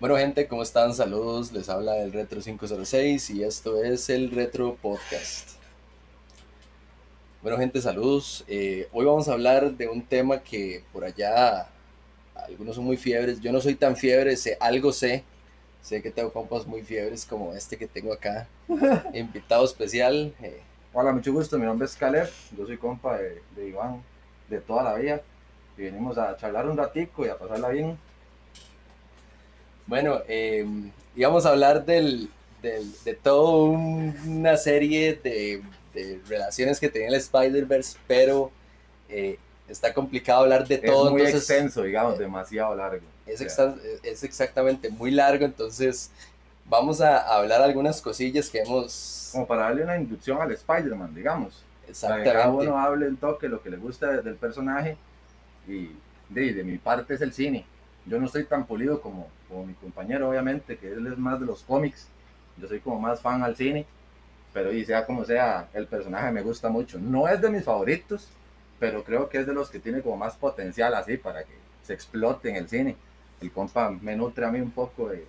Bueno gente, ¿cómo están? Saludos, les habla el Retro 506 y esto es el Retro Podcast. Bueno gente, saludos. Eh, hoy vamos a hablar de un tema que por allá algunos son muy fiebres. Yo no soy tan fiebre, sé, algo sé. Sé que tengo compas muy fiebres como este que tengo acá. Invitado especial. eh, Hola, mucho gusto. Mi nombre es Caleb. Yo soy compa de, de Iván de toda la vida. Y venimos a charlar un ratico y a pasarla bien. Bueno, eh, íbamos a hablar del, del- de toda una serie de, de relaciones que tenía el Spider-Verse, pero eh, está complicado hablar de todo. es muy entonces, extenso, digamos, demasiado largo. Es, O sea, es exactamente muy largo, entonces vamos a hablar algunas cosillas que hemos... como para darle una inducción al Spider-Man, digamos. Para que cada Exactamente. uno hable un toque lo que le gusta de- del personaje. Y de, de mi parte es el cine. Yo no estoy tan pulido como, como mi compañero, obviamente, que él es más de los cómics. Yo soy como más fan al cine. Pero y sea como sea, el personaje me gusta mucho. No es de mis favoritos, pero creo que es de los que tiene como más potencial así para que se explote en el cine. El compa me nutre a mí un poco de,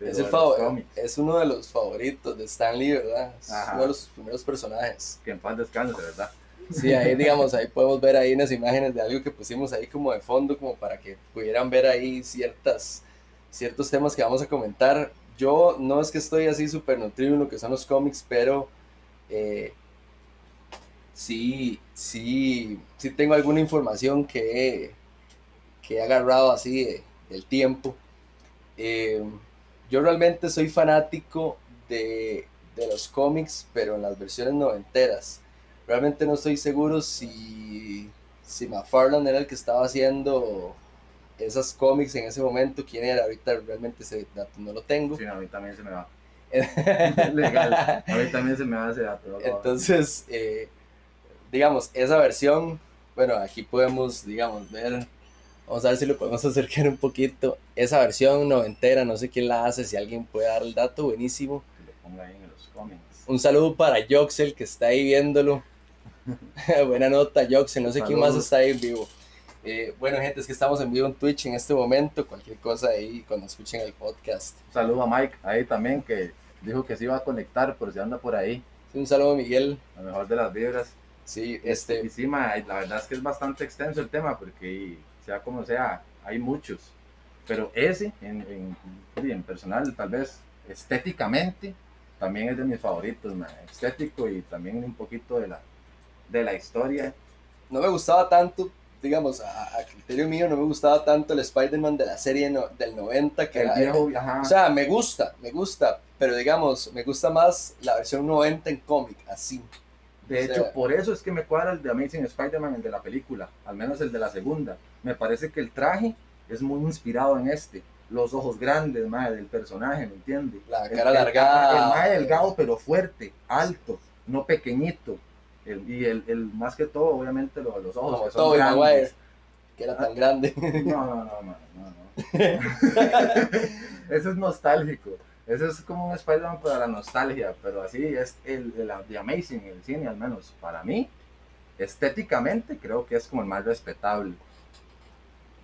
de Es, el favor- es uno de los favoritos de Stan Lee, ¿verdad? Es Ajá. uno de los primeros personajes. Que en paz descanse, ¿verdad? Sí, ahí digamos, ahí podemos ver ahí unas imágenes de algo que pusimos ahí como de fondo, como para que pudieran ver ahí ciertas, ciertos temas que vamos a comentar. Yo no es que estoy así súper nutrido en lo que son los cómics, pero eh, sí, sí, sí tengo alguna información que que he agarrado así de- del tiempo. Eh, yo realmente soy fanático de, de los cómics, pero en las versiones noventeras. Realmente no estoy seguro si, si McFarlane era el que estaba haciendo esas cómics en ese momento, quién era, ahorita realmente ese dato no lo tengo. Sí, a mí también se me va. Legal. A mí también se me va ese dato. Entonces, eh, digamos, esa versión, bueno, aquí podemos, digamos, ver, vamos a ver si lo podemos acercar un poquito. Esa versión noventera, no sé quién la hace, si alguien puede dar el dato, buenísimo. Que lo ponga ahí en los cómics. Un saludo para Joxel que está ahí viéndolo. Buena nota, Joxel, no sé quién más está ahí vivo. Eh, bueno, gente, es que estamos en vivo en Twitch en este momento. Cualquier cosa ahí cuando escuchen el podcast. Un saludo a Mike ahí también que dijo que se iba a conectar por si anda por ahí. Un saludo, Miguel. A lo mejor de las vibras. Sí, Y este, sí, ma, la verdad es que es bastante extenso el tema porque sea como sea, hay muchos. Pero ese, en, en, sí, en personal, tal vez estéticamente, también es de mis favoritos, ma, estético y también un poquito de la, de la historia. no me gustaba tanto, digamos, a, a criterio mío, no me gustaba tanto el Spider-Man de la serie no- del 90 que El ajá, O sea, me gusta, me gusta, pero digamos, me gusta más la versión 90 en cómic, así. De O hecho, sea- por eso es que me cuadra el de Amazing Spider-Man, el de la película, al menos el de la segunda. Me parece que el traje es muy inspirado en este. Los ojos grandes, madre, del personaje, ¿me entiende? La cara el- alargada. El mae delgado, pero fuerte, alto, no pequeñito. El- y el, el- más que todo, obviamente, lo- los ojos Como que son grandes. Maguire, que era tan grande. No, no, no, mano, no, no. Eso es nostálgico. Eso es como un Spider-Man para la nostalgia, pero así es el, el The Amazing, el cine al menos. Para mí, estéticamente, creo que es como el más respetable.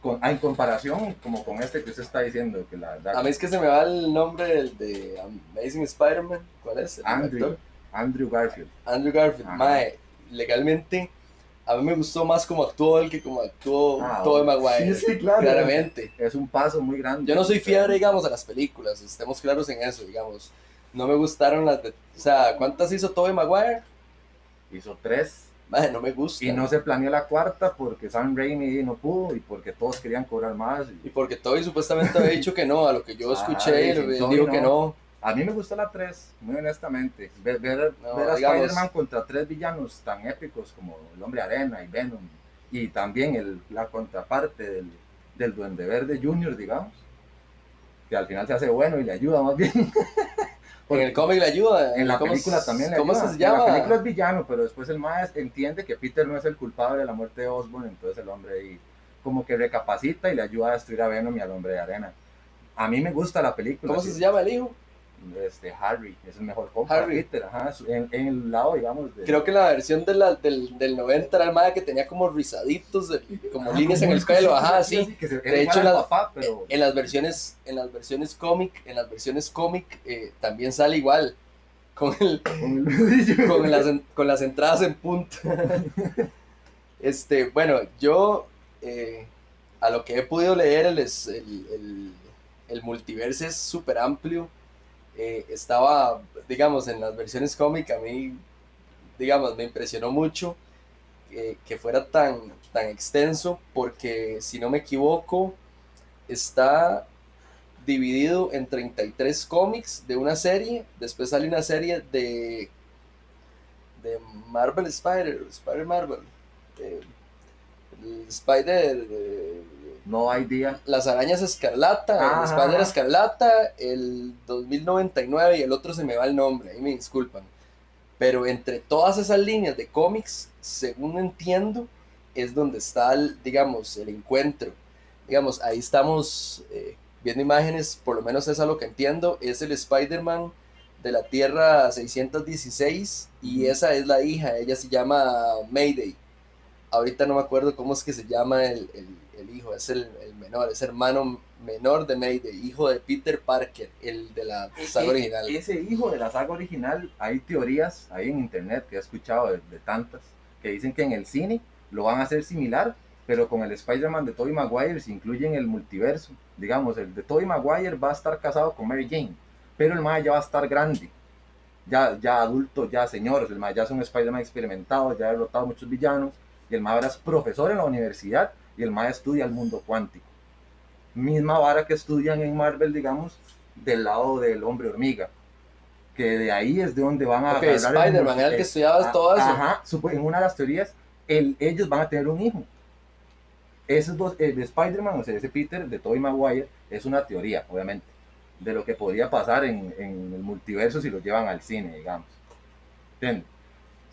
Con, ah, en comparación como con este que usted está diciendo, que la verdad, A mí es que se me va el nombre del de Amazing Spider-Man. ¿Cuál es? El Andrew, actor. Andrew Garfield. Andrew Garfield. Ajá. Mae, legalmente, a mí me gustó más como actuó él que como actuó Ah, Tobey. Maguire. Sí, sí, claro. Claramente. Es un paso muy grande. Yo no soy fiebre, digamos, a las películas, estemos claros en eso, digamos. No me gustaron las de... O sea, ¿cuántas hizo Tobey Maguire? Hizo tres. Mae, no me gusta. Y no se planeó la cuarta porque Sam Raimi no pudo y porque todos querían cobrar más. y- Y porque Toby supuestamente había dicho que no, a lo que yo Ah, escuché, dicen, él dijo que no. A mí me gustó la 3, muy honestamente. Ver, ver, No, ver a Spider-Man contra tres villanos tan épicos como el Hombre Arena y Venom. Y también el, la contraparte del, del Duende Verde Junior, digamos. Que al final se hace bueno y le ayuda más bien. En el cómic le ayuda. En la ¿cómo película también le ¿Cómo ayuda. se llama? En la película es villano, pero después el maestro entiende que Peter no es el culpable de la muerte de Osborn, entonces el hombre ahí como que recapacita y le ayuda a destruir a Venom y al Hombre de Arena. A mí me gusta la película. ¿Cómo se llama el hijo? Este, Harry, es el mejor compa. Harry. Peter, ajá, en, en el lado, digamos, de... Creo que la versión de la- del, del 90 era el mae que tenía como rizaditos, de- como Ajá, líneas en el pelo, ajá, así, sí. se- De hecho, la- papá, pero... En las versiones, en las versiones cómic, en las versiones cómic eh, también sale igual, con, el, con las, con las entradas en punto. Este, bueno, yo eh, a lo que he podido leer, el, es- el, el, el multiverso es súper amplio. Eh, estaba, digamos, en las versiones cómic, a mí, digamos, me impresionó mucho eh, que fuera tan, tan extenso, porque si no me equivoco, está dividido en 33 cómics de una serie, después sale una serie de, de Marvel Spider, Spider Marvel, eh, el Spider, eh, No idea. las arañas escarlata, el. Spider escarlata, el 2099 y el otro se me va el nombre, ahí me disculpan. Pero entre todas esas líneas de cómics, según entiendo, es donde está, el, digamos, el encuentro. Digamos, ahí estamos eh, viendo imágenes, por lo menos es a lo que entiendo, es el Spider-Man de la Tierra 616 y esa es la hija, ella se llama Mayday. Ahorita no me acuerdo cómo es que se llama el, el- el hijo, es el, el menor, es hermano menor de Mayday, hijo de Peter Parker, el de la saga E- original. Ese hijo de la saga original, hay teorías ahí en internet que he escuchado de, de tantas, que dicen que en el cine lo van a hacer similar, pero con el Spider-Man de Tobey Maguire se incluye en el multiverso. Digamos, el de Tobey Maguire va a estar casado con Mary Jane, pero el mae ya va a estar grande, ya, ya adulto, ya señor, el mae ya es un Spider-Man experimentado, ya ha derrotado muchos villanos, y el mae ahora es profesor en la universidad, y el mae estudia el mundo cuántico. Misma vara que estudian en Marvel, digamos, del lado del hombre hormiga. Que de ahí es de donde van a Ok, agarrar Spider-Man era el que estudiaba todo eso. Ajá, en una de las teorías, el- ellos van a tener un hijo. Esos dos, el de Spider-Man, o sea, ese Peter de Tobey Maguire, es una teoría, obviamente, de lo que podría pasar en, en el multiverso si lo llevan al cine, digamos. ¿Entiendes?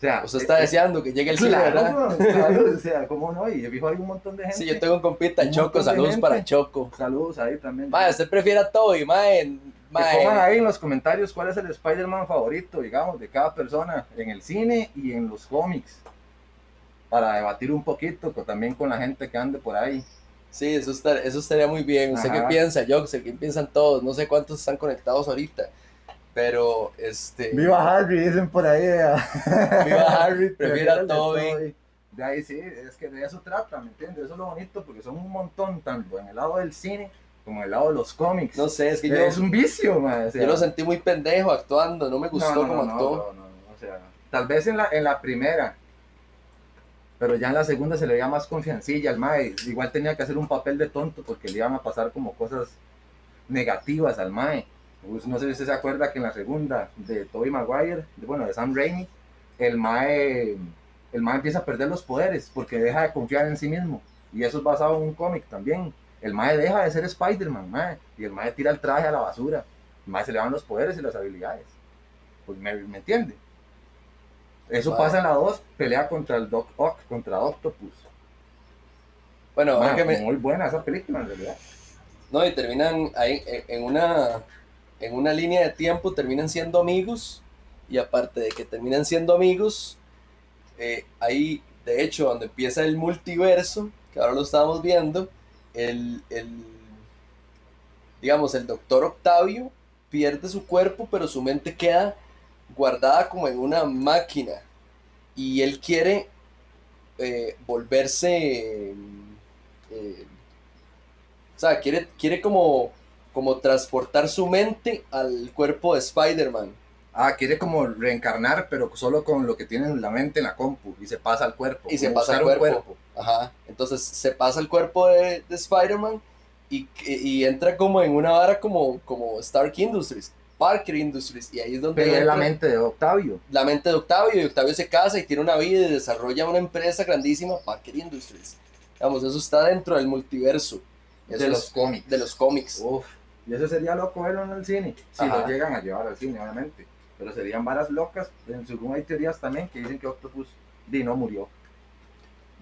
O sea, Usted está eh, deseando que llegue el cine, claro, ¿verdad? claro, o sea, ¿cómo no? Y fijo hay un montón de gente. Sí, yo tengo un compita, Un Choco, saludos para Choco. Saludos ahí también. Mae, usted prefiere a Toby, mae. Que pongan ahí en los comentarios cuál es el Spider-Man favorito, digamos, de cada persona en el cine y en los cómics. Para debatir un poquito con- también con la gente que ande por ahí. Sí, eso, está, eso estaría muy bien. ¿Usted qué piensa, Yo qué piensan todos. No sé cuántos están conectados ahorita. Pero, este. Harry, dicen por ahí. Viva Harry, prefiere a Toby. De ahí sí, es que de eso trata, ¿me entiendes? Eso es lo bonito, porque son un montón, tanto en el lado del cine como en el lado de los cómics. No sé, es que yo, es un vicio, man. o sea, yo lo sentí muy pendejo actuando. No me gustó no, no, como no, actuó. no, no, no, o sea, tal vez en la, en la primera, pero ya en la segunda se le veía más confiancilla al mae. Igual tenía que hacer un papel de tonto porque le iban a pasar como cosas negativas al mae. Pues, no sé si usted se acuerda que en la segunda de Tobey Maguire, de- bueno, de Sam Raimi, el mae, el mae empieza a perder los poderes porque deja de confiar en sí mismo. Y eso es basado en un cómic también. El mae deja de ser Spider-Man, mae, y el mae tira el traje a la basura. El mae se le van los poderes y las habilidades. Pues me, me entiende. Eso pasa en la 2, pelea contra el Doc Ock, contra Octopus. Bueno, que me- Muy buena esa película en realidad. No, y terminan ahí en una, en una línea de tiempo, terminan siendo amigos. Y aparte de que terminan siendo amigos, eh, ahí, de hecho, donde empieza el multiverso, que ahora lo estamos viendo, el, el- digamos, el doctor Octavio pierde su cuerpo, pero su mente queda guardada como en una máquina. Y él quiere eh, volverse... eh, o sea, quiere, quiere como, como transportar su mente al cuerpo de Spider-Man. Ah, quiere como reencarnar, pero solo con lo que tiene en la mente en la compu y se pasa al cuerpo. Y se pasa al cuerpo. Ajá. Entonces se pasa el cuerpo de, de Spider-Man y, y entra como en una vara como, como Stark Industries, Parker Industries. Y ahí es donde Pero es la mente de Octavio. la mente de Octavio. Y Octavio se casa y tiene una vida y desarrolla una empresa grandísima, Parker Industries. Vamos, eso está dentro del multiverso. Eso de es los cómics. de los cómics. Uf, y eso sería loco verlo en el cine. Si Ajá. lo llegan a llevar al cine, obviamente. Pero serían varas locas. En según hay teorías también que dicen que Octopus di, no murió.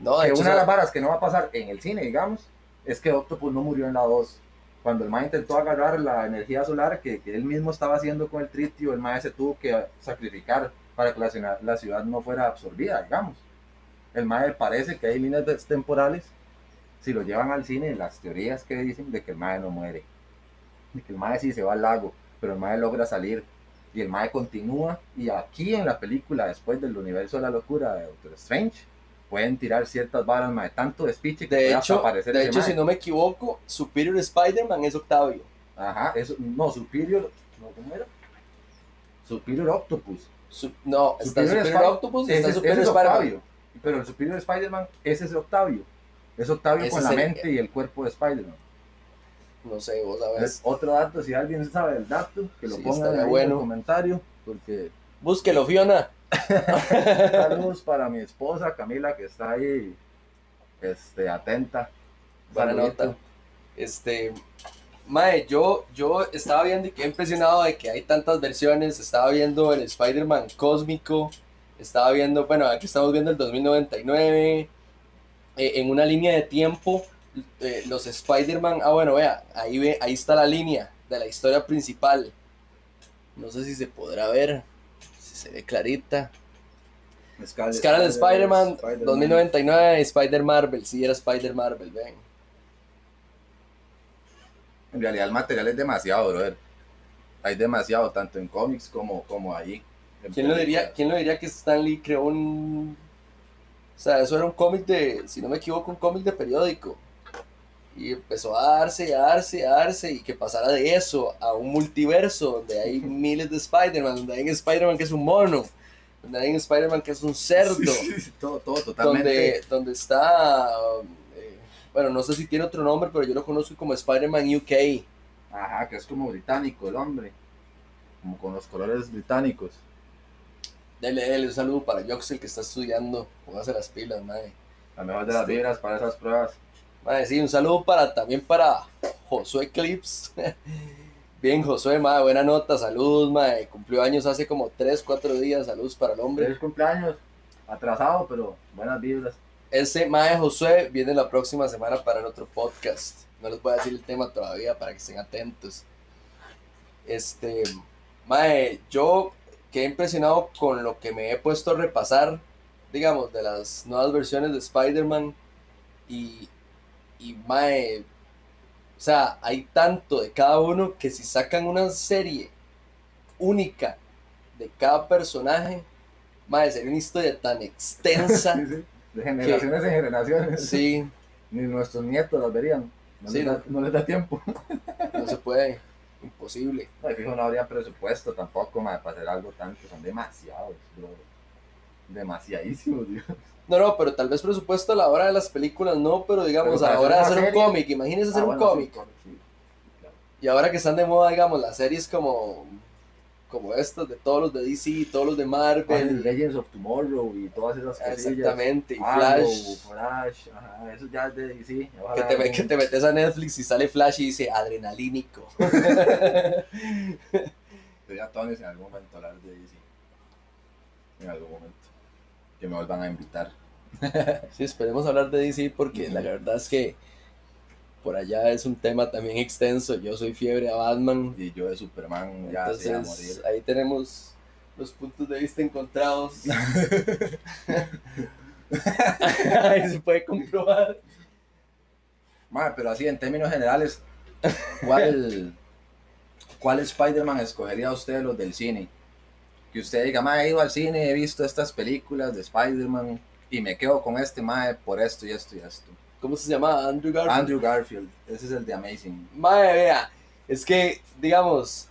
No, de que hecho, una de las varas que no va a pasar en el cine, digamos, es que Octopus no murió en la 2. cuando el mae intentó agarrar la energía solar que, que él mismo estaba haciendo con el tritio, el mae se tuvo que sacrificar para que la, ciudad- la ciudad no fuera absorbida, digamos. El mae parece que hay líneas temporales, si lo llevan al cine, las teorías que dicen de que el mae no muere, de que el mae sí se va al lago, pero el mae logra salir y el mae continúa y aquí en la película, después del universo de la locura de Doctor Strange, pueden tirar ciertas varas, mae, tanto despiche que De puede hecho, aparecer de hecho mae. si no me equivoco, Superior Spider-Man es Octavio. Ajá, eso, no, Superior, no, ¿cómo era? Superior Octopus. Su- no, está Superior Superior Spi- Octopus y Ese, está Superior es. Octavio. Pero el Superior Spider-Man, ese es Octavio. Es Octavio Ese con la mente y el cuerpo de Spider-Man. No sé, vos sabés. Otro dato, si alguien sabe el dato, que lo Sí, pongan en el comentario, porque Búsquelo, Fiona. saludos para mi esposa Camila que está ahí este, atenta. Saludito. nota. Este, Mae, yo, yo estaba viendo y quedé impresionado de que hay tantas versiones. Estaba viendo el Spider-Man cósmico. Estaba viendo, bueno, aquí estamos viendo el 2099. eh, en una línea de tiempo, eh, los Spider-Man. Ah, bueno, vea, ahí, ve, ahí está la línea de la historia principal. No sé si se podrá ver, si se ve clarita. Scarlet, Scarlet Spider-Man, Spider-Man. 2099, Spider-Marvel. Sí, era Spider-Marvel, ven. En realidad el material es demasiado, brother. Hay demasiado, tanto en cómics como, como ahí. en ¿Quién lo, diría. ¿Quién lo diría que Stan Lee creó un... O sea, eso era un cómic de, si no me equivoco, un cómic de periódico. Y empezó a darse, a darse, a darse, y que pasara de eso a un multiverso donde hay miles de Spider-Man, donde hay un Spider-Man que es un mono, donde hay un Spider-Man que es un cerdo, Sí, sí, sí, todo, todo totalmente. donde, donde está... eh, bueno, no sé si tiene otro nombre, pero yo lo conozco como Spider-Man UK. Ajá, que es como británico el hombre. Como con los colores británicos. Dele, dele un saludo para Joxel que está estudiando. Póngase las pilas, madre. La mejor de las Este- vibras para esas pruebas. Madre, sí, un saludo para, también para Josué Clips. Bien, Josué, madre, buena nota, saludos, madre. Cumplió años hace como 3, 4 días, saludos para el hombre. Feliz cumpleaños. Atrasado, pero buenas vibras. Ese madre Josué viene la próxima semana para el otro podcast. No les voy a decir el tema todavía para que estén atentos. Este, madre, yo quedé impresionado con lo que me he puesto a repasar, digamos, de las nuevas versiones de Spider-Man. Y, y mae, o sea, hay tanto de cada uno que si sacan una serie única de cada personaje, mae, sería una historia tan extensa. Sí, sí. De generaciones en generaciones. Sí, Ni nuestros nietos las verían. No, Sí, les, da, no les da tiempo. no se puede, imposible. No, fijo, no habría presupuesto tampoco ma, para hacer algo tanto. Son demasiados, bro. Demasiadísimos, Dios. No, no, pero tal vez presupuesto a la hora de las películas no, pero digamos, Pero a para la hora de hacer un cómic, imagínense hacer Ah, un bueno, cómic. sí, sí, claro. Y ahora que están de moda, digamos, las series como, como estas de todos los de DC, todos los de Marvel, Marvel. Legends of Tomorrow y todas esas cosillas. Exactamente, y Flash. Flash, ajá, eso ya es de DC. Que te, que te metes a Netflix y sale Flash y dice adrenalínico. Sería Tones en algún momento hablar de DC. En algún momento. Que me vuelvan a invitar. Sí, esperemos hablar de DC porque la verdad es que por allá es un tema también extenso. Yo soy fiebre a Batman. Y yo de Superman ya se iba a morir. Entonces ahí tenemos los puntos de vista encontrados. ahí se puede comprobar. Madre, pero así en términos generales, ¿cuál, cuál Spider-Man escogería usted de los del cine? Que usted diga, madre, he ido al cine, he visto estas películas de Spider-Man y me quedo con este madre por esto y esto y esto. ¿Cómo se llama? Andrew Garfield. Andrew Garfield, ese es el de Amazing. Mae, vea, es que, digamos,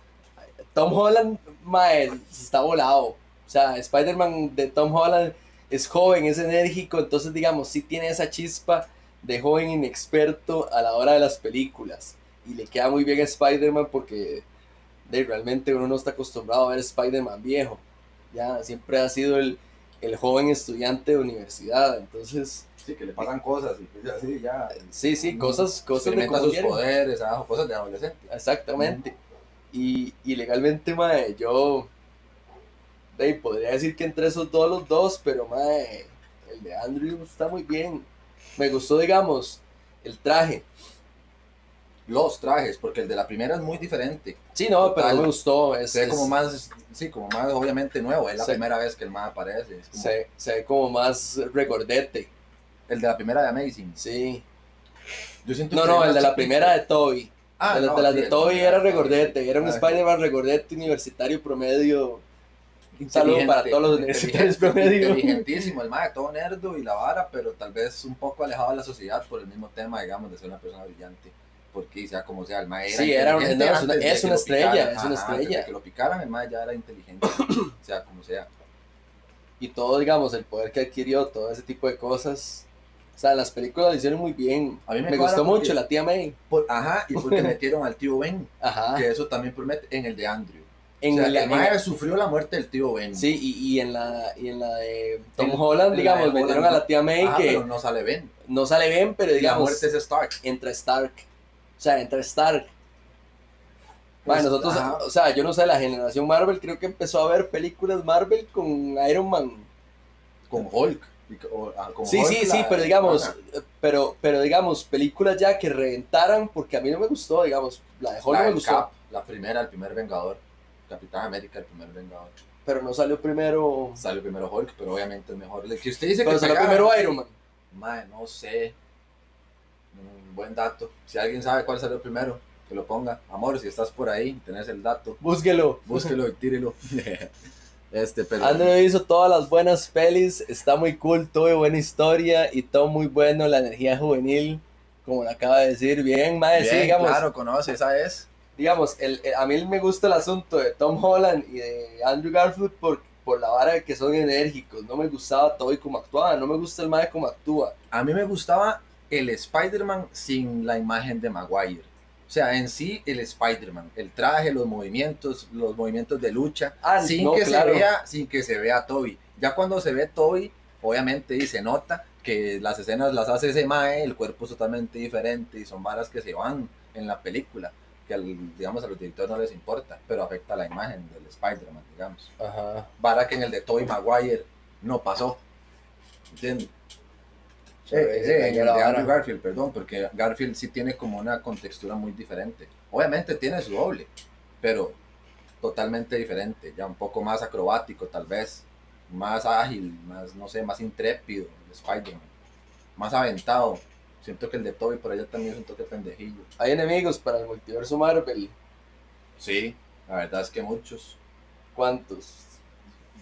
Tom Holland, mae, está volado. O sea, Spider-Man de Tom Holland es joven, es enérgico, entonces, digamos, sí tiene esa chispa de joven inexperto a la hora de las películas. Y le queda muy bien a Spider-Man porque de, realmente uno no está acostumbrado a ver Spider-Man viejo. Ya, siempre ha sido el, el joven estudiante de universidad, entonces... Sí, que le pasan cosas y así ya. Sí, sí, cosas, cosas de sus poderes, ah, cosas de adolescente. Exactamente. Y, y legalmente, mae, yo de, podría decir que entre esos dos los dos, pero mae, el de Andrew está muy bien. Me gustó, digamos, el traje. Los trajes, porque el de la primera es muy diferente. Sí, no, pero Total. me gustó. Es, Se ve es- como más, sí, como más obviamente nuevo. Es la primera vez que el más aparece. como- se, se ve como más recordete. El de la primera de Amazing. Sí. Yo siento No, que no, el de la primera de Toby. Ah, de, no, de las sí, de Toby era recordete. Era un Spider-Man recordete universitario promedio. Un saludo para todos los universitarios promedio. Inteligentísimo, el mae, todo nerdo y la vara, pero tal vez un poco alejado de la sociedad por el mismo tema, digamos, de ser una persona brillante. Porque sea como sea, el mae era Sí, era un- no, es una- es una estrella, picaran. es una Ajá, antes de estrella. que lo picaran, el mae ya era inteligente, sea como sea. Y todo, digamos, el poder que adquirió, todo ese tipo de cosas. O sea, las películas lo hicieron muy bien. A mí me Me, gustó porque- mucho la tía May. Por- ajá, y porque metieron al tío Ben, Ajá. que eso también promete en el de Andrew. En o sea, la- el mae sufrió la muerte del tío Ben. Sí, y, y en la y en la de Tom En- Holland, en digamos, metieron Holland, a la tía May Ajá, que pero no sale Ben. no sale bien, pero Y la digamos, muerte es Stark. entra Stark. O sea, entra Stark. Pues, Bueno, nosotros, ajá. o sea, yo no sé, la generación Marvel creo que empezó a ver películas Marvel con Iron Man. con Hulk. o- ah, con Sí, Hulk, sí, la- sí, pero digamos, Ajá. pero, pero digamos, películas ya que reventaran, porque a mí no me gustó, digamos, la de Hulk La no me del gustó, Cap, la primera, el primer Vengador. Capitán América, el primer Vengador. pero no salió primero, Salió primero Hulk, pero obviamente es mejor. Que usted dice pero que salió pegaba, primero. Iron Man. Mae, no sé. Un buen dato. Si alguien sabe cuál salió primero, que lo ponga. Amor, si estás por ahí, tenés el dato. Búsquelo. Búsquelo y tírelo. este, pero. Andrew hizo todas las buenas pelis, está muy cool, tuvo buena historia y todo muy bueno, la energía juvenil, como le acaba de decir, bien, mae, sí, digamos, claro, conoce, esa es. digamos, el, el- a mí me gusta el asunto de Tom Holland y de Andrew Garfield por, por la vara de que son enérgicos, no me gustaba Toby como actuaba, no me gusta el mae como actúa, A mí me gustaba el Spider-Man sin la imagen de Maguire. O sea, en sí, el Spider-Man, el traje, los movimientos, los movimientos de lucha, Ah, sin, no, que claro. se vea, sin que se vea Toby. Ya cuando se ve Toby, obviamente y se nota que las escenas las hace ese mae, el cuerpo es totalmente diferente y son varas que se van en la película, que al- digamos a los directores no les importa, pero afecta la imagen del Spider-Man, digamos. Ajá. Vara que en el de Toby Maguire no pasó. ¿Entiendes? Eh, eh, Andrew Garfield, perdón, porque Garfield sí tiene como una contextura muy diferente. Obviamente tiene su doble, pero totalmente diferente, ya un poco más acrobático tal vez, más ágil, más, no sé, más intrépido, el Spider-Man, más aventado. Siento que el de Toby por allá también es un toque pendejillo. Hay enemigos para el multiverso Marvel, Sí, la verdad es que muchos. ¿cuántos?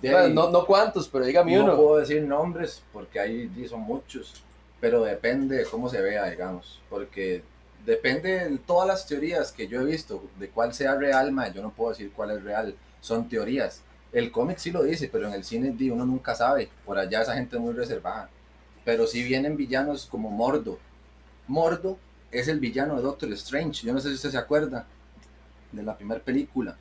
De Bueno, ahí- no, no cuántos, pero dígame no uno. puedo decir nombres porque ahí sí son muchos, pero depende de cómo se vea, digamos, porque depende de todas las teorías que yo he visto, de cuál sea real, ma, yo no puedo decir cuál es real, son teorías. El cómic sí lo dice, pero en el cine uno nunca sabe, por allá esa gente es muy reservada. Pero si vienen villanos como Mordo. Mordo es el villano de Doctor Strange, yo no sé si usted se acuerda de la primera película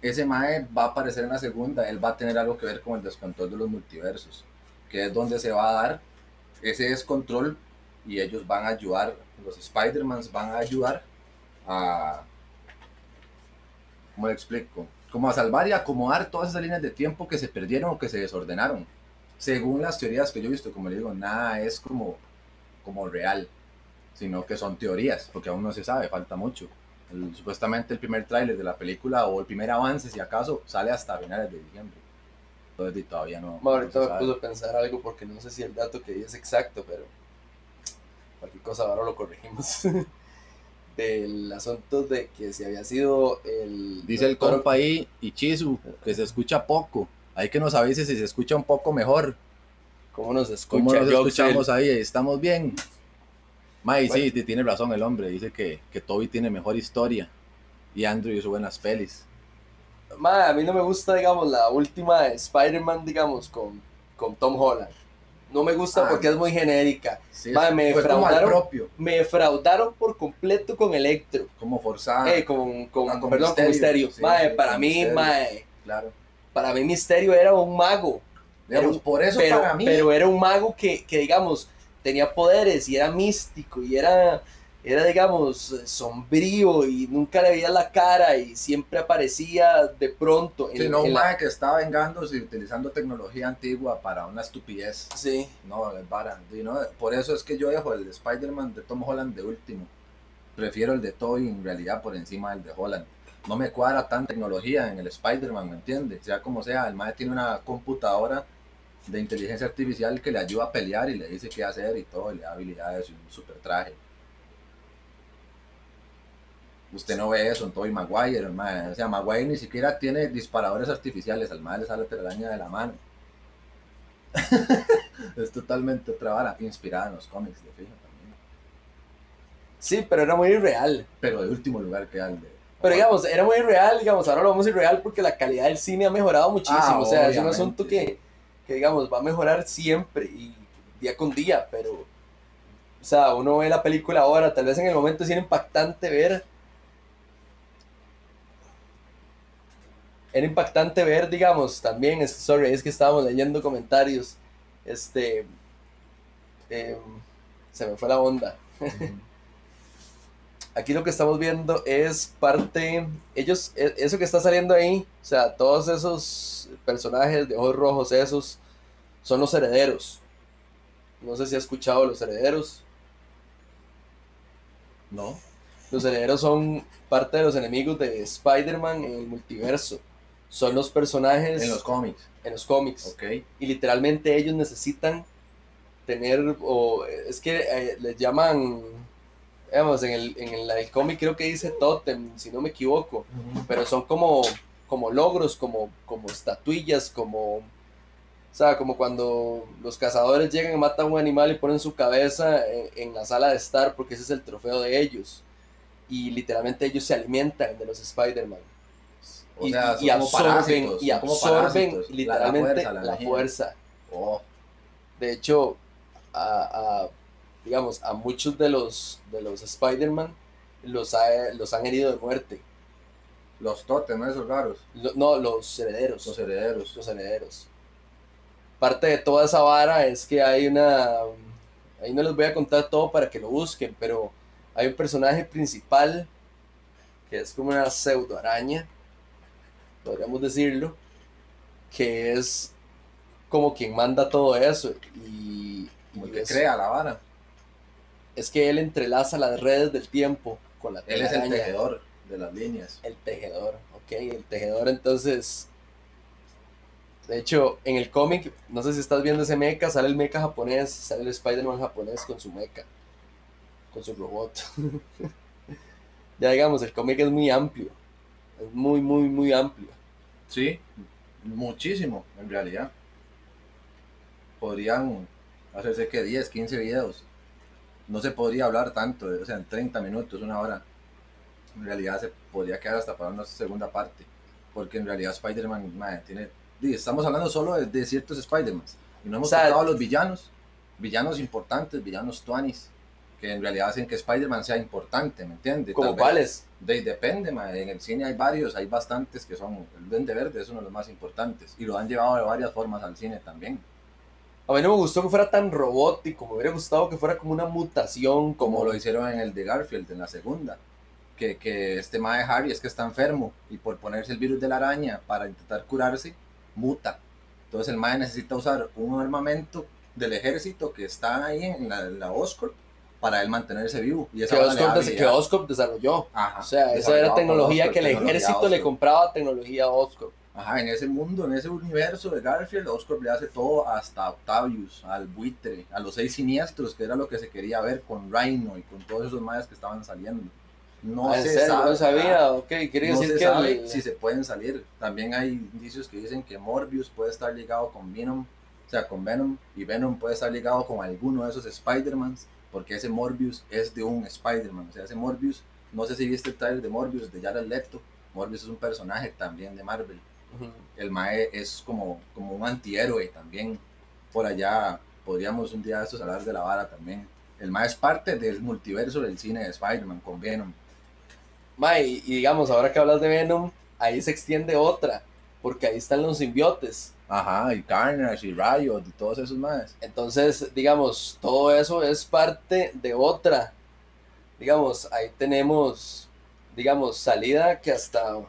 ese Mae va a aparecer en la segunda, él va a tener algo que ver con el descontrol de los multiversos, que es donde se va a dar ese descontrol y ellos van a ayudar, los Spider-Mans van a ayudar a, ¿cómo le explico? Como a salvar y acomodar todas esas líneas de tiempo que se perdieron o que se desordenaron. Según las teorías que yo he visto, como le digo, nada es como, como real, sino que son teorías, porque aún no se sabe, falta mucho. Supuestamente el primer tráiler de la película o el primer avance, si acaso, sale hasta finales de diciembre. Y todavía no. Ahorita me puso a pensar algo porque no sé si el dato que di es exacto, pero cualquier cosa ahora lo corregimos. Del asunto de que si había sido el. Dice el doctor- compa ahí, Ichizu, que se escucha poco. Hay que nos avise si se escucha un poco mejor. ¿Cómo nos escucha? ¿Cómo nos escuchamos ahí? ¿Estamos bien? May, sí, ti- tiene razón el hombre. Dice que, que Toby tiene mejor historia. Y Andrew hizo buenas pelis. Ma, a mí no me gusta, digamos, la última de Spider-Man, digamos, con, con Tom Holland. No me gusta Ah, porque es muy genérica. Sí, Mae, me defraudaron. Me defraudaron por completo con Electro. como forzada. eh, con, con, ah, con perdón, con Misterio. Misterio. Sí, Mae, sí, para mí, Misterio. Claro. para mí Misterio era un mago. Digamos, Pero- por eso pero, para mí. pero era un mago que, que, digamos, tenía poderes y era místico y era, era, digamos, sombrío y nunca le veía la cara y siempre aparecía de pronto. Sí, no un mae que está vengándose y utilizando tecnología antigua para una estupidez. Sí, No, es vara. Y no, por eso es que yo dejo el Spider-Man de Tom Holland de último. prefiero el de Toy en realidad por encima del de Holland. No me cuadra tanta tecnología en el Spider-Man, ¿me entiendes? Sea como sea, el mae tiene una computadora de inteligencia artificial que le ayuda a pelear y le dice qué hacer y todo, y le da habilidades y un super traje. Usted no ve eso en Tobey Maguire, mae. O sea, Maguire ni siquiera tiene disparadores artificiales, al mae le sale telaraña de la mano. es totalmente otra vara, inspirada en los cómics de fijo también. Sí, pero era muy irreal. Pero de último lugar que al de. Pero digamos, era muy irreal, digamos, ahora lo vamos a irreal porque la calidad del cine ha mejorado muchísimo. Ah, o sea, es un obviamente. asunto que, que, digamos, va a mejorar siempre y día con día, pero, o sea, uno ve la película ahora, tal vez en el momento era impactante ver. Era impactante ver, digamos, también, es, sorry, es que estábamos leyendo comentarios, este, em, se me fue la onda. Aquí lo que estamos viendo es parte, ellos, e- eso que está saliendo ahí, o sea, todos esos personajes de ojos rojos, esos, son los herederos. No sé si ha escuchado los herederos. ¿No? Los herederos son parte de los enemigos de Spider-Man en el multiverso. Son los personajes En los cómics. en los cómics. Ok. y literalmente ellos necesitan tener, o es que eh, les llaman, digamos, en el, en el, el cómic creo que dice Totem, si no me equivoco, pero son como, como logros, como, como estatuillas, como, o sea, como cuando los cazadores llegan y matan a un animal y ponen su cabeza en, en la sala de estar porque ese es el trofeo de ellos. Y literalmente ellos se alimentan de los Spider-Man. O y, sea, absorben, parásitos, y absorben parásitos. La- la literalmente fuerza, la, fuerza. Oh, De hecho, a, a, digamos, a muchos de los, de los Spider-Man los, ha- los han herido de muerte. los tótems, esos raros. Lo- no, los herederos. Los herederos. los herederos. Parte de toda esa vara es que hay una... Ahí no les voy a contar todo para que lo busquen, pero hay un personaje principal que es como una pseudo araña, podríamos decirlo, que es como quien manda todo eso y, y que crea la vara. es que él entrelaza las redes del tiempo con la Él es el tejedor de las líneas. El tejedor, ok, el tejedor entonces... De hecho, en el cómic, no sé si estás viendo ese mecha, sale el mecha japonés, sale el Spider-Man japonés con su mecha, con su robot. ya digamos, el cómic es muy amplio, es muy, muy, muy amplio. Sí, muchísimo, en realidad. Podrían hacerse que 10, 15 videos. No se podría hablar tanto, o sea, en 30 minutos, una hora. En realidad se podría quedar hasta para una segunda parte. Porque en realidad Spider-Man tiene... Estamos hablando solo de, de ciertos Spider-Man. Y no hemos O sea, a los villanos. Villanos importantes, villanos tuanis. Que en realidad hacen que Spider-Man sea importante, ¿me entiendes? ¿Como cuáles? de, depende, en el cine hay varios, hay bastantes que son, el Duende Verde es uno de los más importantes y lo han llevado de varias formas al cine también, A mí no me gustó que fuera tan robótico, me hubiera gustado que fuera como una mutación, como, como lo hicieron en el de Garfield, en la segunda, que, que este mae Harry es que está enfermo y por ponerse el virus de la araña para intentar curarse, muta. Entonces el mae necesita usar un armamento del ejército que está ahí en la, en la Oscorp para él mantenerse vivo. Y esa que Oscorp, des- que habilidad. Oscorp desarrolló. Ajá, O sea, esa era tecnología Oscorp, que el ejército le compraba tecnología a Oscorp. Ajá, en ese mundo, en ese universo de Garfield, Oscorp le hace todo hasta Octavius, al buitre, a los seis siniestros, que era lo que se quería ver con Rhino y con todos esos mayas que estaban saliendo. No Ah, ¿en se serio? sabe. no sabía, ok, quiere No decir se que sabe el- si se pueden salir. También hay indicios que dicen que Morbius puede estar ligado con Venom, o sea, con Venom, y Venom puede estar ligado con alguno de esos Spider-Mans, porque ese Morbius es de un Spider-Man. O sea, ese Morbius, no sé si viste el trailer de Morbius de Jared Leto. Morbius es un personaje también de Marvel el Mae es como, como un antihéroe también. Por allá podríamos un día de estos hablar de la vara también. El Mae es parte del multiverso del cine de Spider-Man con Venom. Ma, y, y digamos, ahora que hablas de Venom, ahí se extiende otra, porque ahí están los simbiotes. Ajá, y Carnage y Riot y todos esos más. Entonces, digamos, todo eso es parte de otra. Digamos, ahí tenemos, digamos, salida que hasta... Vamos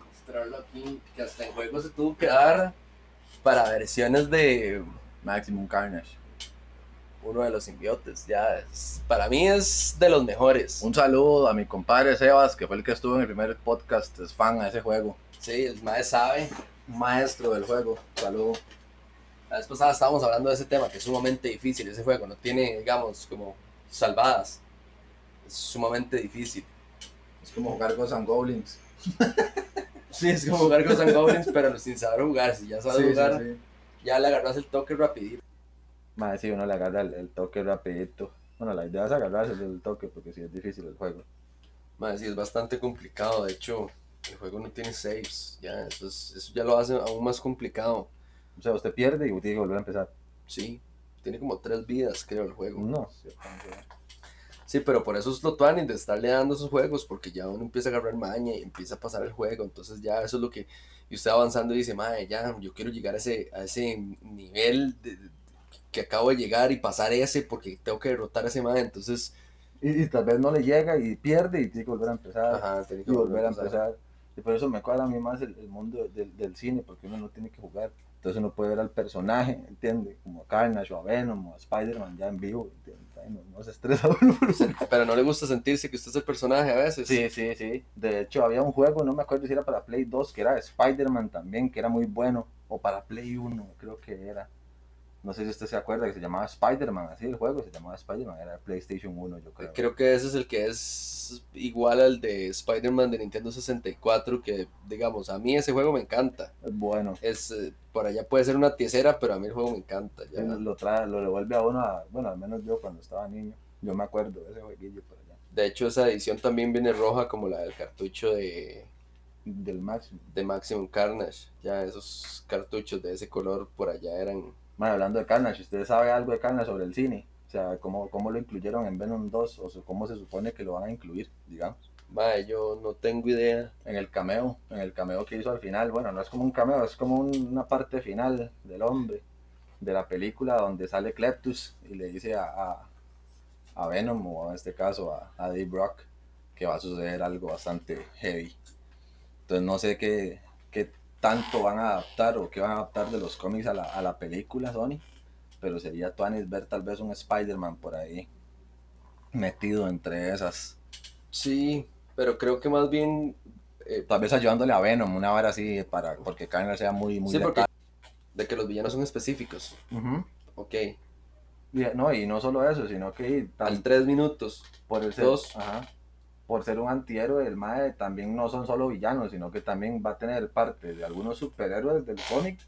a mostrarlo aquí, que hasta en juego se tuvo que dar para versiones de... Maximum Carnage. uno de los simbiotes. Ya es- para mí es de los mejores. Un saludo a mi compadre Sebas, que fue el que estuvo en el primer podcast, es fan a ese juego. Sí, el mae sabe. Maestro del juego. Saludo. La vez pasada estábamos hablando de ese tema, que es sumamente difícil ese juego. No tiene, digamos, como salvadas. Es sumamente difícil. Es como jugar Ghosts and Goblins. Sí, es como jugar Ghosts and Goblins, pero sin saber jugar. Si ya sabes Sí, sí, jugar, sí. ya le agarras el toque rapidito. Mae, sí, uno le agarra el, el toque rapidito. Bueno, la idea es agarrarse el toque porque sí es difícil el juego. Mae, sí, es bastante complicado. De hecho, el juego no tiene saves. Ya, eso, es- eso ya lo hace aún más complicado. O sea, usted pierde y tiene que volver a empezar. Sí, tiene como tres vidas, creo, el juego. No. Sí, pero por eso es lo tuanis de estarle dando esos juegos, porque ya uno empieza a agarrar maña y empieza a pasar el juego, entonces ya eso es lo que, y usted avanzando y dice, madre, ya, yo quiero llegar a ese, a ese nivel de- de- que acabo de llegar y pasar ese, porque tengo que derrotar a ese madre, entonces, Y, y tal vez no le llega y pierde y tiene que volver a empezar. ajá, tiene que y volver a empezar. Y por eso me cuadra a mí más el, el mundo del, del cine, porque uno no tiene que jugar. Entonces uno puede ver al personaje, ¿entiende? Como a Carnage o a Venom o a Spider-Man ya en vivo, no se estresa uno. Pero no le gusta sentirse que usted es el personaje a veces. Sí, sí, sí. De hecho, había un juego, no me acuerdo si era para Play 2, que era Spider-Man también, que era muy bueno. O para Play 1, creo que era. No sé si usted se acuerda que se llamaba Spider-Man, así el juego se llamaba Spider-Man, era PlayStation 1, yo creo. Creo que ese es el que es igual al de Spider-Man de Nintendo 64, que digamos, a mí ese juego me encanta. Bueno. Es, eh, por allá puede ser una tiesera, pero a mí el juego me encanta. ya. Lo, trae, lo devuelve a uno, a- bueno, al menos yo cuando estaba niño, yo me acuerdo de ese jueguillo por allá, De hecho, esa edición también viene roja como la del cartucho de, del máximo. de Maximum Carnage. Ya esos cartuchos de ese color por allá eran... Bueno, hablando de Carnage, ¿usted sabe algo de Carnage sobre el cine? O sea, ¿cómo, cómo lo incluyeron en Venom 2? O ¿cómo se supone que lo van a incluir, digamos? Mae, yo no tengo idea. En el cameo, en el cameo que hizo al final, bueno, no es como un cameo, es como un- una parte final del hombre, de la película donde sale Cleptus y le dice a, a, a Venom, o en este caso a, a Dave Brock, que va a suceder algo bastante heavy. Entonces no sé qué tanto van a adaptar o qué van a adaptar de los cómics a la, a la película Sony, pero sería Tuanis ver tal vez un Spider-Man por ahí metido entre esas. Sí, pero creo que más bien... eh, Tal vez ayudándole a Venom, una vara así, para, porque Carnage sea muy, muy sí, porque... De que los villanos son específicos. Ujú. Ok. Y- No, y no solo eso, sino que tal- Al tres minutos. por, el dos. ajá, por ser un antihéroe, el MAE también no son solo villanos, sino que también va a tener parte de algunos superhéroes del cómic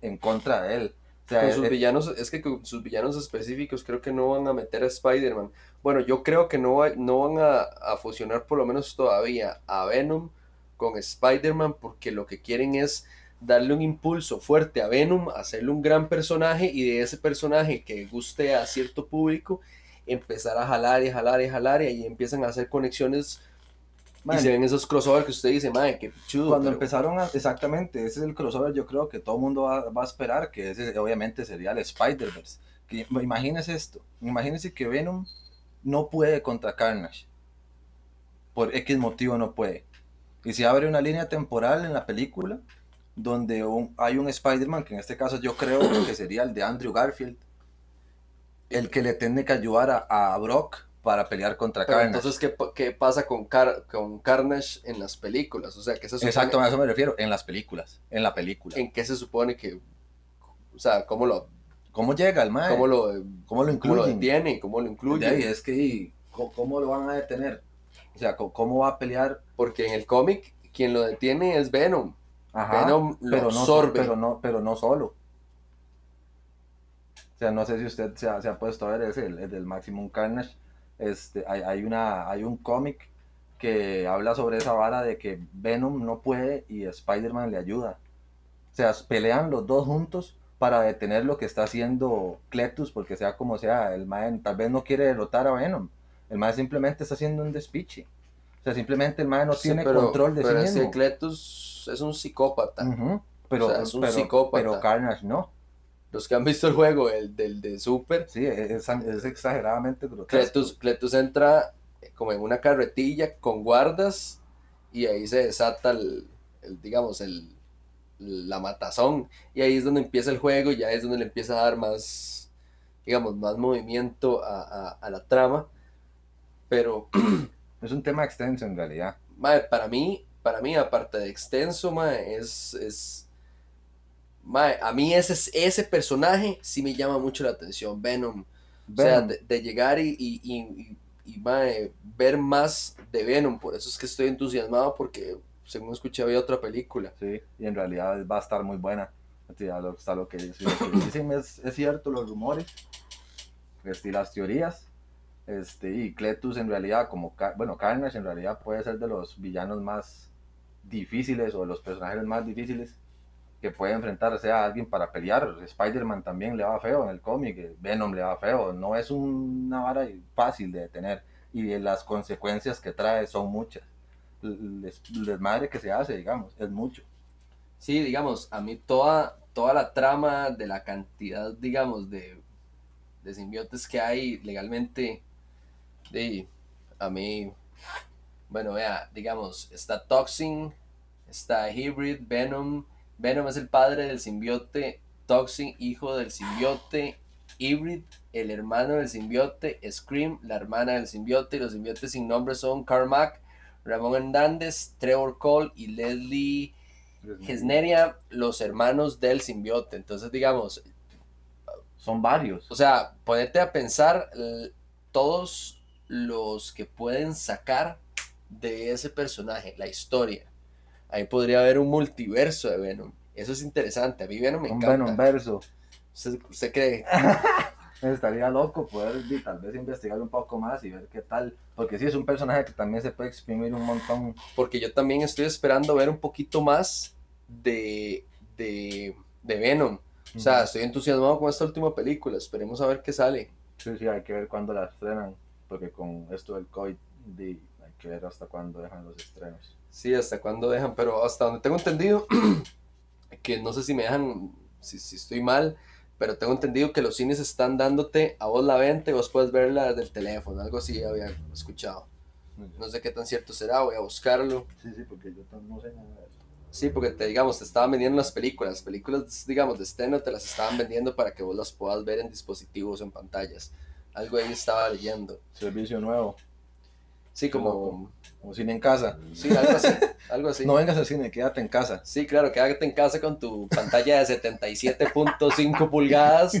en contra de él. O sea, Con sus es- villanos, es que con sus villanos específicos creo que no van a meter a Spider-Man. Bueno, yo creo que no, va- no van a, a fusionar por lo menos todavía a Venom con Spider-Man porque lo que quieren es darle un impulso fuerte a Venom, hacerle un gran personaje y de ese personaje que guste a cierto público empezar a jalar y jalar y jalar y ahí empiezan a hacer conexiones Man, y se ven esos crossover que usted dice, madre, qué chudo. cuando pero- empezaron a, exactamente, ese es el crossover yo creo que todo el mundo va, va a esperar, que ese obviamente sería el Spider-Verse. Imagínese esto, imagínese que Venom no puede contra Carnage. Por X motivo no puede. Y se abre una línea temporal en la película donde un- hay un Spider-Man, que en este caso yo creo que sería el de Andrew Garfield, el que le tiene que ayudar a, a Brock para pelear contra Pero Carnage. entonces, ¿qué, qué pasa con, Car- con Carnage en las películas? O sea, ¿qué se supone, Exacto, a eso me refiero, en las películas, en la película. ¿En qué se supone que, o sea, cómo lo, ¿Cómo llega el mae? cómo lo, ¿Cómo lo cómo lo incluyen? ¿Cómo lo De ahí incluye? es que, ¿cómo, cómo lo van a detener? O sea, ¿cómo, cómo va a pelear? Porque en el cómic, quien lo detiene es Venom. Ajá, Venom lo pero, no, absorbe. pero, no, pero no solo. O sea, no sé si usted se ha, se ha puesto a ver ese, el, el del Maximum Carnage. Este, hay, hay, una, hay un cómic que habla sobre esa vara de que Venom no puede y Spider-Man le ayuda. O sea, pelean los dos juntos para detener lo que está haciendo Cletus, porque sea como sea, el mae tal vez no quiere derrotar a Venom. El mae simplemente está haciendo un despiche. O sea, simplemente el mae no Sí, tiene pero- control de pero sí ese mismo. Cletus es un psicópata. Pero, O sea, es un pero, psicópata. pero Carnage no. Los que han visto el juego, el del de Super, Sí, es, es exageradamente grotesco. Cletus, Cletus entra como en una carretilla con guardas y ahí se desata el, el, digamos, el, la matazón. Y ahí es donde empieza el juego, ya es donde le empieza a dar más, digamos, más movimiento a, a- a la trama. Pero, Es un tema extenso en realidad. mae, para mí, para mí, aparte de extenso, mae, es, es mae, a mí ese, ese personaje sí me llama mucho la atención, Venom. O sea, Venom, de, de llegar y, y, y, y- mae, ver más de Venom. Por eso es que estoy entusiasmado porque, según escuché, había otra película. sí, y en realidad va a estar muy buena. Lo- está lo que lo que dicen es, es cierto, los rumores, este, las teorías. Este, y Cletus en realidad, como, bueno, Carnage en realidad puede ser de los villanos más difíciles o de los personajes más difíciles que puede enfrentarse a alguien para pelear. Spider-Man también le va feo en el cómic, eh, Venom le va feo. No es una vara fácil de detener y las consecuencias que trae son muchas. El des- el desmadre que se hace, digamos, es mucho. Sí, digamos, a mí toda, toda la trama de la cantidad, digamos, de, de simbiontes que hay legalmente, a mí, bueno, vea, digamos, está Toxin, está Hybrid, Venom, Venom es el padre del simbiote, Toxin, hijo del simbiote, Hybrid, el hermano del simbiote, Scream, la hermana del simbiote, y los simbiotes sin nombre son Carmack, Ramón Hernández, Trevor Cole y Leslie Gesneria, los hermanos del simbiote. Entonces, digamos, Son varios. o sea, ponete a pensar todos los que pueden sacar de ese personaje, la historia. Ahí podría haber un multiverso de Venom. Eso es interesante. A mí Venom me Un encanta. Venom verso. ¿Usted, usted cree? Estaría loco poder tal vez investigar un poco más y ver qué tal. Porque sí, es un personaje que también se puede exprimir un montón. Porque yo también estoy esperando ver un poquito más de, de, de Venom. O sea, estoy entusiasmado con esta última película. Esperemos a ver qué sale. Sí, sí, hay que ver cuándo la estrenan, porque con esto del COVID hay que ver hasta cuándo dejan los estrenos. Sí, hasta cuándo dejan, pero hasta donde tengo entendido, que no sé si me dejan, si, si estoy mal, pero tengo entendido que los cines están dándote a vos la venta y vos puedes verla del teléfono, algo así había escuchado. No sé qué tan cierto será, voy a buscarlo. Sí, sí, porque yo no sé nada de eso. Sí, porque te digamos, te estaban vendiendo las películas, las películas, digamos, de estreno te las estaban vendiendo para que vos las puedas ver en dispositivos, en pantallas. Algo ahí estaba leyendo. Servicio nuevo, Sí, como... como cine en casa. Sí, algo así, algo así. No vengas al cine, quédate en casa. Sí, claro, quédate en casa con tu pantalla de 77.5 pulgadas,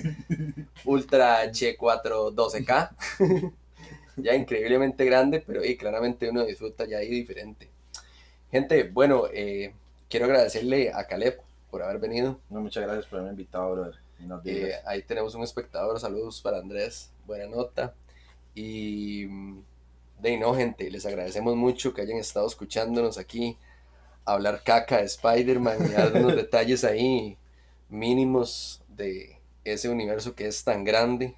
Ultra H4 12K. ya increíblemente grande, pero y, claramente uno disfruta ya ahí diferente. Gente, bueno, eh, quiero agradecerle a Caleb por haber venido. No, muchas gracias por haberme invitado, brother. No Eh, ahí tenemos un espectador, saludos para Andrés, buena nota. Y mm, de no, gente, les agradecemos mucho que hayan estado escuchándonos aquí hablar caca de Spider-Man y dar unos detalles ahí mínimos de ese universo que es tan grande.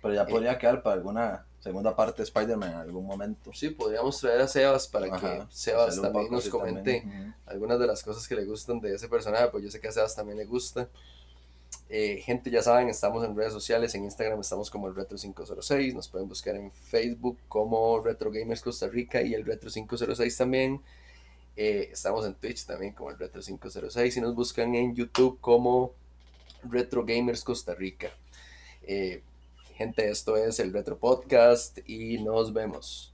Pero ya podría quedar para alguna segunda parte de Spider-Man en algún momento. Sí, podríamos traer a Sebas para que Sebas también nos comente también. Algunas de las cosas que le gustan de ese personaje, pues yo sé que a Sebas también le gusta. Eh, gente, ya saben, estamos en redes sociales, en Instagram estamos como el Retro506, nos pueden buscar en Facebook como Retro Gamers Costa Rica y el Retro506 también. Eh, estamos en Twitch también como el Retro506 y nos buscan en YouTube como Retro Gamers Costa Rica. Eh, gente, esto es el Retro Podcast y nos vemos.